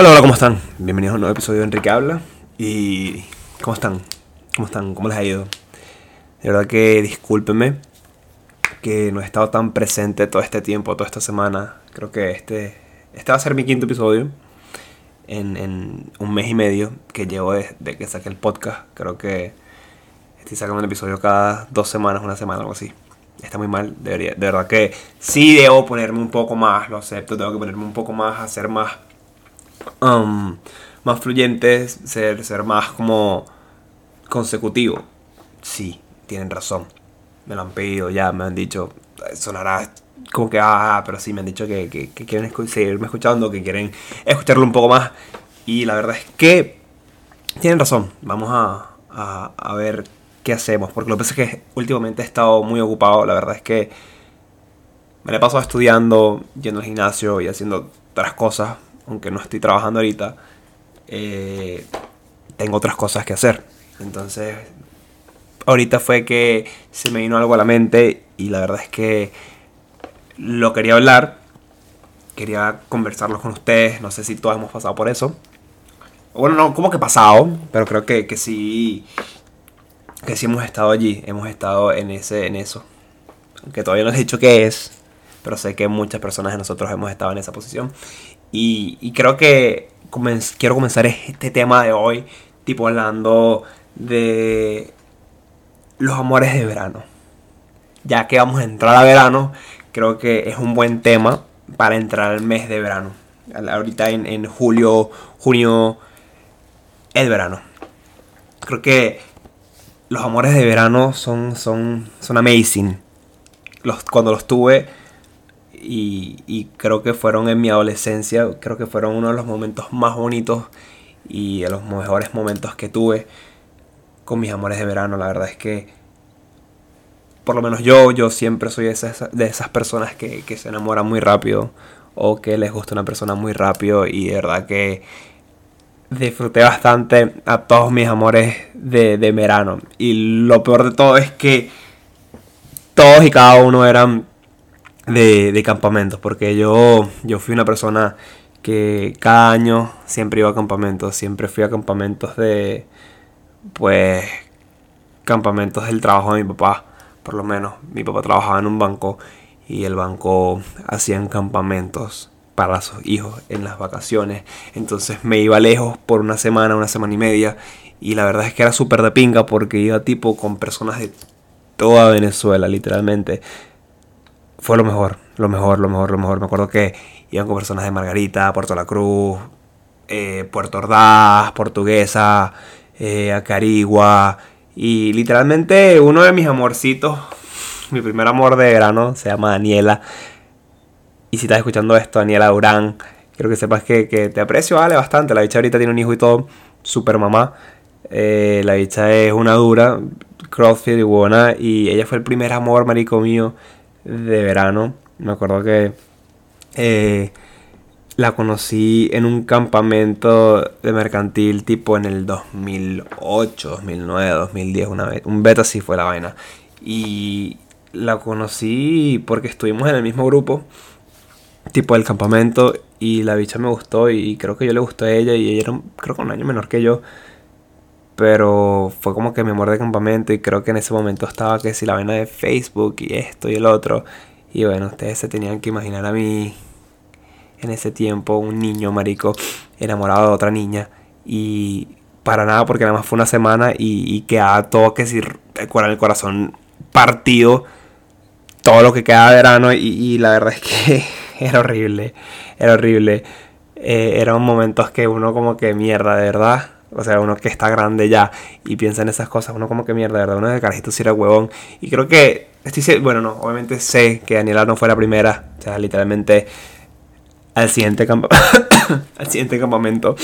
Hola, hola, ¿cómo están? Bienvenidos a un nuevo episodio de Enrique Habla. ¿Y cómo están? ¿Cómo están? ¿Cómo les ha ido? De verdad que discúlpenme que no he estado tan presente todo este tiempo, toda esta semana. Creo que este, este va a ser mi quinto episodio en, en un mes y medio que llevo desde que saqué el podcast. Creo que estoy sacando un episodio cada dos semanas, una semana, algo así. Está muy mal, debería, de verdad que sí debo ponerme un poco más, lo acepto, tengo que ponerme un poco más, hacer más um, más fluyentes, ser, ser más como consecutivo. Sí, tienen razón. Me lo han pedido ya, me han dicho, sonará como que, ah, pero sí, me han dicho que, que, quieren seguirme escuchando, que quieren escucharlo un poco más. Y la verdad es que tienen razón. Vamos a, a, a ver qué hacemos. Porque lo que pasa es que últimamente he estado muy ocupado. La verdad es que me la he pasado estudiando, yendo al gimnasio y haciendo otras cosas aunque no estoy trabajando ahorita, eh, tengo otras cosas que hacer. Entonces, ahorita fue que se me vino algo a la mente y la verdad es que lo quería hablar, quería conversarlo con ustedes, no sé si todos hemos pasado por eso. Bueno, no, como que pasado, pero creo que, que sí, que sí hemos estado allí, hemos estado en, ese, en eso. Aunque todavía no he dicho qué es, pero sé que muchas personas de nosotros hemos estado en esa posición. Y, creo que quiero comenzar este tema de hoy, tipo hablando de los amores de verano. Ya que vamos a entrar a verano, creo que es un buen tema para entrar al mes de verano. Ahorita en, en julio, junio, el verano. Creo que los amores de verano son, son, son amazing. Los, cuando los tuve, y, creo que fueron en mi adolescencia, creo que fueron uno de los momentos más bonitos y de los mejores momentos que tuve con mis amores de verano. La verdad es que, por lo menos yo, yo siempre soy de esas, de esas personas que, se enamoran muy rápido o que les gusta una persona muy rápido y de verdad que disfruté bastante a todos mis amores de, de verano. Y lo peor de todo es que todos y cada uno eran de, campamentos, porque yo, yo fui una persona que cada año siempre iba a campamentos, siempre fui a campamentos de, pues, campamentos del trabajo de mi papá, por lo menos. Mi papá trabajaba en un banco y el banco hacían campamentos para sus hijos en las vacaciones. Entonces me iba lejos por una semana, una semana y media. Y la verdad es que era súper de pinga porque iba tipo con personas de toda Venezuela, literalmente fue lo mejor, lo mejor, lo mejor, lo mejor. Me acuerdo que iban con personas de Margarita, Puerto La Cruz, eh, Puerto Ordaz, Portuguesa, eh, Acarigua. Y literalmente uno de mis amorcitos, mi primer amor de verano, se llama Daniela. Y si estás escuchando esto, Daniela Durán, quiero que sepas que, te aprecio, vale, bastante. La bicha ahorita tiene un hijo y todo, super mamá. Eh, la bicha es una dura, crossfit y buena. Y ella fue el primer amor, marico mío de verano. Me acuerdo que eh, la conocí en un campamento de mercantil tipo en el 2008, 2009, 2010, una vez. Un beta sí fue la vaina. Y la conocí porque estuvimos en el mismo grupo, tipo del campamento, y la bicha me gustó y creo que yo le gustó a ella y ella era creo que un año menor que yo. Pero fue como que mi amor de campamento y creo que en ese momento estaba que si la vaina de Facebook y esto y el otro. Y bueno, ustedes se tenían que imaginar a mí en ese tiempo, un niño marico enamorado de otra niña. Y para nada, porque nada más fue una semana y, y quedaba todo que si el corazón partido. Todo lo que quedaba de verano y, la verdad es que era horrible. Era horrible. Eh, eran momentos que uno como que mierda, de verdad o sea, uno que está grande ya y piensa en esas cosas, uno como que mierda, ¿verdad? Uno de carajito si era huevón. Y creo que, estoy, bueno, no, obviamente sé que Daniela no fue la primera. O sea, literalmente al siguiente, al siguiente campamento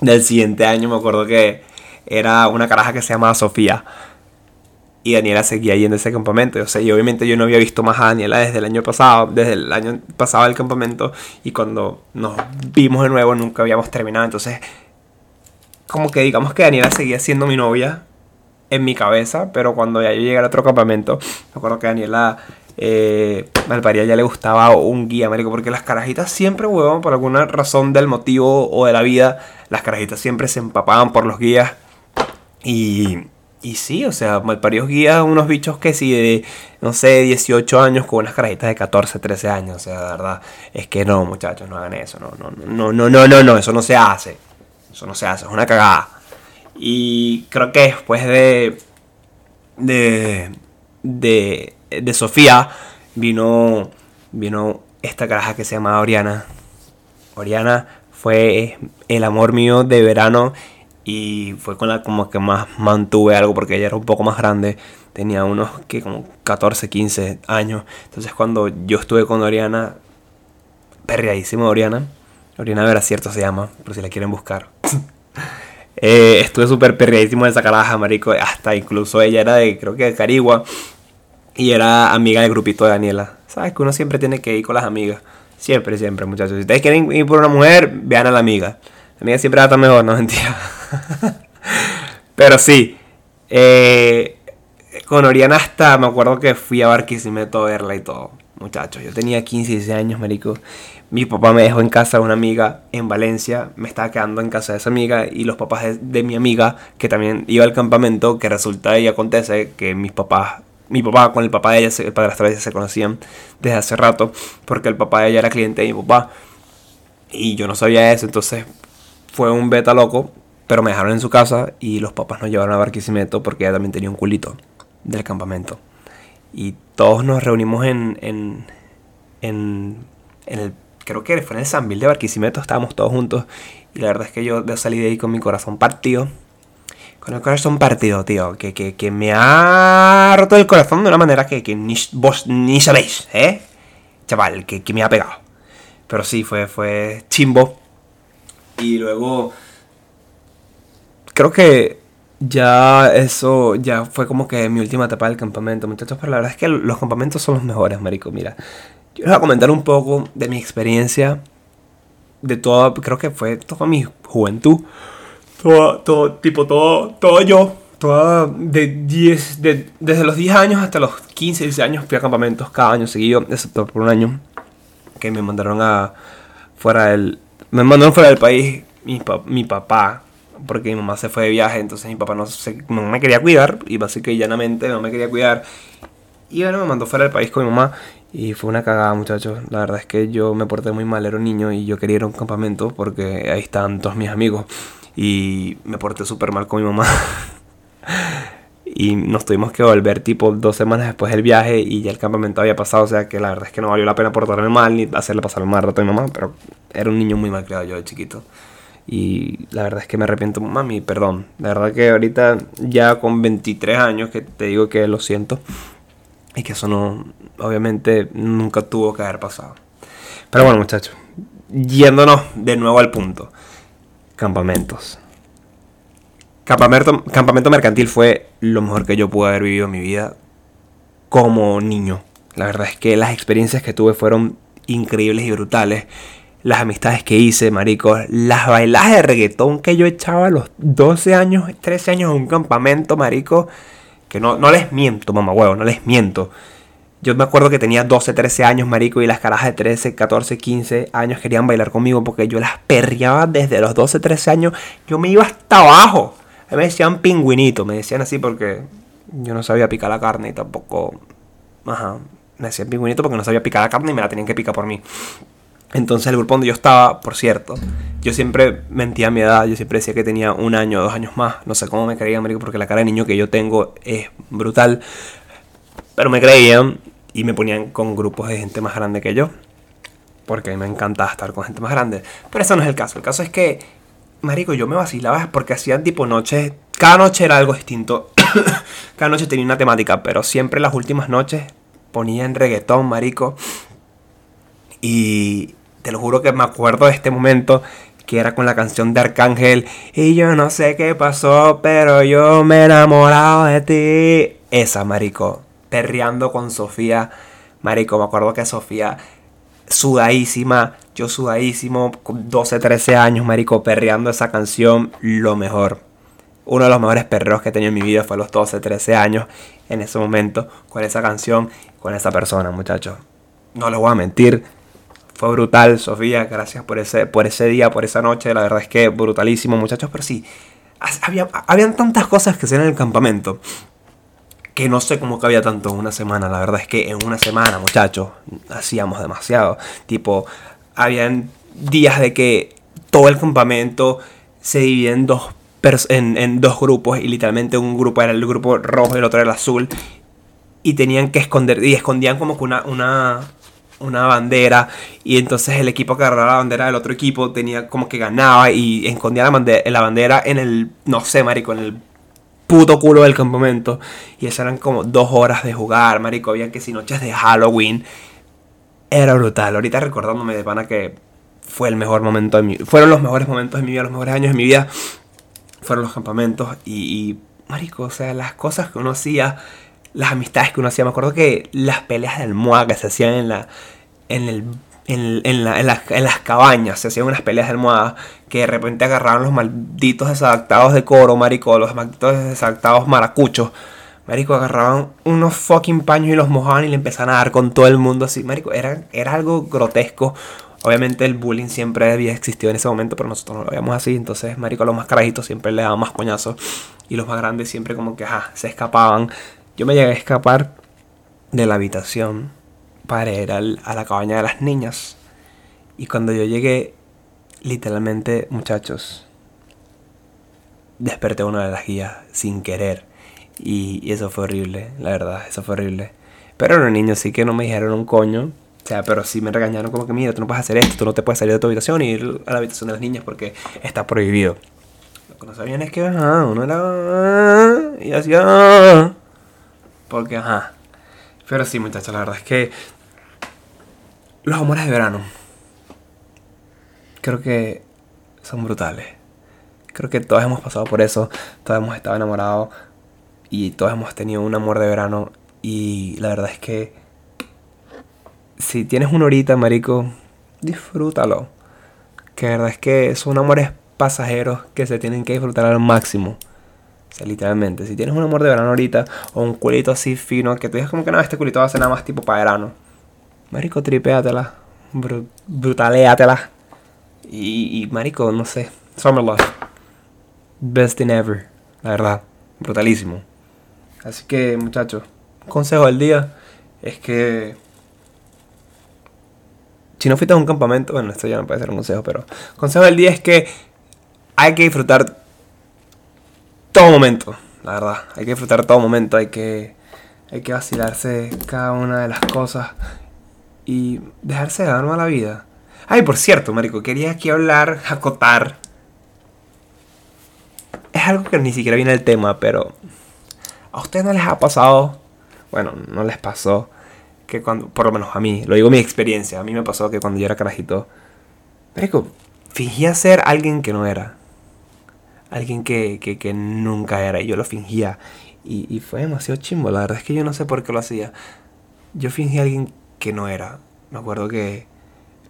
del siguiente año me acuerdo que era una caraja que se llamaba Sofía. Y Daniela seguía yendo a ese campamento. O sea, y obviamente yo no había visto más a Daniela desde el año pasado, desde el año pasado del campamento. Y cuando nos vimos de nuevo nunca habíamos terminado. Entonces como que digamos que Daniela seguía siendo mi novia en mi cabeza, pero cuando ya yo llegué al otro campamento, me acuerdo que Daniela eh, Malparía ya le gustaba un guía, marico, porque las carajitas siempre, huevón, por alguna razón del motivo o de la vida, las carajitas siempre se empapaban por los guías. Y, y sí, o sea, Malparios guía unos bichos que sí de, no sé, 18 años con unas carajitas de 14, 13 años, o sea, de verdad, es que no, muchachos, no hagan eso, no, no, no, no, no, no, no, eso no se hace, eso no se hace, es una cagada. Y creo que después de, de, de de Sofía vino, vino esta caraja que se llama Oriana. Oriana fue el amor mío de verano y fue con la como que más mantuve algo porque ella era un poco más grande, tenía unos que como 14, 15 años. Entonces cuando yo estuve con Oriana, perreadísimo Oriana, Oriana Vera cierto se llama, por si la quieren buscar. Eh, estuve súper perreadísimo de esa caraja, marico, hasta incluso ella era de, creo que de Carigua, y era amiga del grupito de Daniela. ¿Sabes? Que uno siempre tiene que ir con las amigas. Siempre, siempre, muchachos. Si ustedes quieren ir por una mujer, vean a la amiga. La amiga siempre va a estar mejor, no mentira. Pero sí. Eh, con Oriana hasta me acuerdo que fui a Barquisimeto a verla y todo. Muchachos, yo tenía 15, 16 años, marico. Mi papá me dejó en casa de una amiga en Valencia. Me estaba quedando en casa de esa amiga. Y los papás de, mi amiga, que también iba al campamento, que resulta y acontece que mis papás mi papá con el papá de ella, el padrastro de ella se conocían desde hace rato, porque el papá de ella era cliente de mi papá. Y yo no sabía eso, entonces fue un beta loco, pero me dejaron en su casa y los papás nos llevaron a Barquisimeto porque ella también tenía un culito del campamento. Y todos nos reunimos en, en, en, en el, creo que fue en el San de Barquisimeto, estábamos todos juntos. Y la verdad es que yo salí de ahí con mi corazón partido con el corazón partido, tío. Que, que, me ha roto el corazón de una manera que, ni, vos ni sabéis, ¿eh? Chaval, que, me ha pegado. Pero sí, fue, fue chimbo. Y luego... Creo que ya eso ya fue como que mi última etapa del campamento, muchachos. Pero la verdad es que los campamentos son los mejores, marico. Mira, yo les voy a comentar un poco de mi experiencia. De todo, creo que fue toda mi juventud todo, todo, tipo, todo, todo yo, toda de 10, de, desde los 10 años hasta los 15, 16 años fui a campamentos cada año seguido, excepto por un año que me mandaron a fuera del, me mandaron fuera del país mi, mi papá, porque mi mamá se fue de viaje, entonces mi papá no, se, me quería cuidar, y básicamente llanamente no me quería cuidar. Y bueno, me mandó fuera del país con mi mamá y fue una cagada, muchachos. La verdad es que yo me porté muy mal, era un niño y yo quería ir a un campamento porque ahí estaban todos mis amigos y me porté súper mal con mi mamá. y nos tuvimos que volver tipo dos semanas después del viaje y ya el campamento había pasado, o sea que la verdad es que no valió la pena portarme mal ni hacerle pasar el mal rato a mi mamá, pero era un niño muy mal criado yo de chiquito. Y la verdad es que me arrepiento, mami, perdón. La verdad que ahorita ya con 23 años que te digo que lo siento y que eso no, obviamente nunca tuvo que haber pasado. Pero bueno muchachos, yéndonos de nuevo al punto campamentos. Campamento, campamento mercantil fue lo mejor que yo pude haber vivido en mi vida como niño. La verdad es que las experiencias que tuve fueron increíbles y brutales. Las amistades que hice, maricos, las bailadas de reggaetón que yo echaba a los 12 años, 13 años en un campamento, marico. Que no, no les miento, mamá huevo, no les miento. Yo me acuerdo que tenía 12, 13 años, marico, y las carajas de 13, 14, 15 años querían bailar conmigo porque yo las perreaba desde los 12, 13 años. Yo me iba hasta abajo. Me decían pingüinito, me decían así porque yo no sabía picar la carne y tampoco... Ajá, me decían pingüinito porque no sabía picar la carne y me la tenían que picar por mí. Entonces el grupo donde yo estaba, por cierto, yo siempre mentía a mi edad, yo siempre decía que tenía un año o dos años más. No sé cómo me creían, marico, porque la cara de niño que yo tengo es brutal. Pero me creían y me ponían con grupos de gente más grande que yo. Porque a mí me encanta estar con gente más grande. Pero eso no es el caso. El caso es que, marico, yo me vacilaba porque hacían tipo noches. Cada noche era algo distinto. cada noche tenía una temática. Pero siempre las últimas noches ponían reggaetón, marico. Y te lo juro que me acuerdo de este momento que era con la canción de Arcángel. Y yo no sé qué pasó, pero yo me he enamorado de ti. Esa, marico perreando con Sofía. Marico, me acuerdo que Sofía sudadísima, yo sudadísimo, con 12, 13 años, marico, perreando esa canción, lo mejor. uno de los mejores perreos que he tenido en mi vida fue a los 12, 13 años, en ese momento, con esa canción, con esa persona, muchachos. No les voy a mentir, fue brutal, Sofía, gracias por ese, por ese día, por esa noche, la verdad es que brutalísimo, muchachos, pero sí, había, habían tantas cosas que hacer en el campamento, que no sé cómo cabía tanto en una semana, la verdad es que en una semana, muchachos, hacíamos demasiado, tipo, habían días de que todo el campamento se dividía en dos en, dos grupos y literalmente un grupo era el grupo rojo y el otro era el azul y tenían que esconder y escondían como que una, una bandera y entonces el equipo que agarraba la bandera del otro equipo tenía como que ganaba y escondía la bandera, la bandera en el, no sé, marico, en el puto culo del campamento. Y eso eran como dos horas de jugar, marico, había que si noches de Halloween. Era brutal, ahorita recordándome de pana que fue el mejor momento de mi fueron los mejores momentos de mi vida, los mejores años de mi vida fueron los campamentos y, marico, o sea, las cosas que uno hacía, las amistades que uno hacía, me acuerdo que las peleas del MOA que se hacían en la, en el en, las, cabañas se hacían unas peleas del MOA que de repente agarraban los malditos desadaptados de coro, marico, los malditos desadaptados maracuchos. Marico, agarraban unos fucking paños y los mojaban y le empezaban a dar con todo el mundo así. Marico, era, era algo grotesco. Obviamente el bullying siempre había existido en ese momento, pero nosotros no lo veíamos así. Entonces, marico, los más carajitos siempre le daban más coñazos. Y los más grandes siempre como que, ajá, se escapaban. Yo me llegué a escapar de la habitación para ir a la cabaña de las niñas. Y cuando yo llegué, literalmente, muchachos, desperté una de las guías sin querer. Y, eso fue horrible, la verdad, eso fue horrible. Pero los niños sí que no me dijeron un coño. O sea, pero sí me regañaron como que, mira, tú no puedes hacer esto, tú no te puedes salir de tu habitación y ir a la habitación de las niñas porque está prohibido. Lo que no sabían es que, ajá, uno era... Y hacía... Porque, ajá. Pero sí, muchachos, la verdad es que... Los amores de verano. Creo que son brutales. Creo que todos hemos pasado por eso. Todos hemos estado enamorados. Y todos hemos tenido un amor de verano. Y la verdad es que si tienes una horita, marico, disfrútalo. Que la verdad es que son amores pasajeros que se tienen que disfrutar al máximo. O sea, literalmente, si tienes un amor de verano ahorita o un culito así fino, que tú dices como que no, este culito va a ser nada más tipo para verano. Marico, tripéatela, br brutaléatela. Y, y, marico, no sé, Summer Love. Best in ever, la verdad, brutalísimo. Así que, muchachos, consejo del día es que si no fuiste a un campamento, bueno, esto ya no puede ser un consejo, pero consejo del día es que hay que disfrutar todo momento, la verdad. Hay que disfrutar todo momento, hay que, hay que vacilarse cada una de las cosas y dejarse dar a la vida. Ay, por cierto, Marico, quería aquí hablar, acotar. Es algo que ni siquiera viene el tema, pero ¿a ustedes no les ha pasado? Bueno, no les pasó que cuando, por lo menos a mí, lo digo mi experiencia, a mí me pasó que cuando yo era carajito, marico, fingía ser alguien que no era. Alguien que, que, nunca era. Y yo lo fingía. Y, fue demasiado chimbo. La verdad es que yo no sé por qué lo hacía. Yo fingía alguien que no era. Me acuerdo que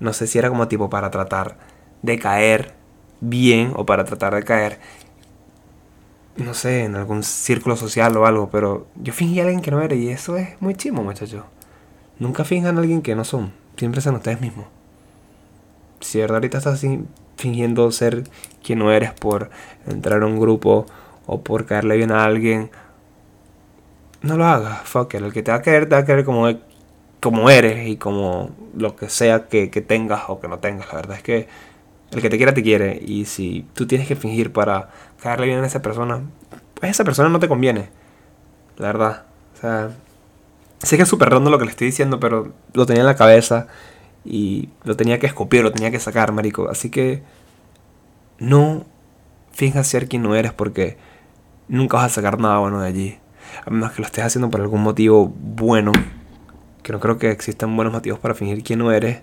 no sé si era como tipo para tratar de caer bien o para tratar de caer no sé, en algún círculo social o algo, pero yo fingía alguien que no era y eso es muy chimo, muchachos. Nunca finjan a alguien que no son. Siempre sean ustedes mismos. Si verdad ahorita estás fingiendo ser quien no eres por entrar a un grupo o por caerle bien a alguien, no lo hagas. Fuck. El que te va a querer, te va a querer como, como eres y como lo que sea que, que tengas o que no tengas. La verdad es que el que te quiera te quiere. Y si tú tienes que fingir para caerle bien a esa persona, pues esa persona no te conviene. La verdad. O sea, Sé que es súper rondo lo que le estoy diciendo, pero lo tenía en la cabeza y lo tenía que escupir, lo tenía que sacar, marico. Así que no finjas ser quien no eres porque nunca vas a sacar nada bueno de allí. A menos que lo estés haciendo por algún motivo bueno. Que no creo que existan buenos motivos para fingir quién no eres.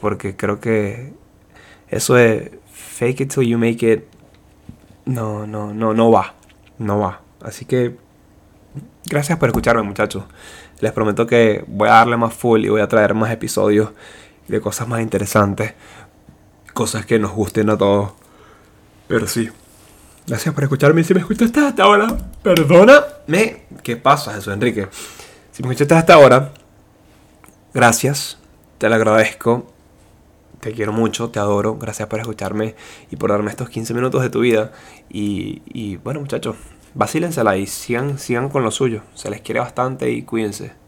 Porque creo que eso de fake it till you make it. No, no, no, no va. No va. Así que gracias por escucharme, muchachos. Les prometo que voy a darle más full y voy a traer más episodios de cosas más interesantes. Cosas que nos gusten a todos. Pero sí, Gracias por escucharme. Si me escuchaste hasta ahora, perdóname. ¿Qué pasa, Jesús Enrique? Si me escuchaste hasta ahora, gracias. Te lo agradezco. Te quiero mucho, te adoro. Gracias por escucharme y por darme estos 15 minutos de tu vida. Y, y bueno, muchachos, vacílensela y sigan, sigan con lo suyo. Se les quiere bastante y cuídense.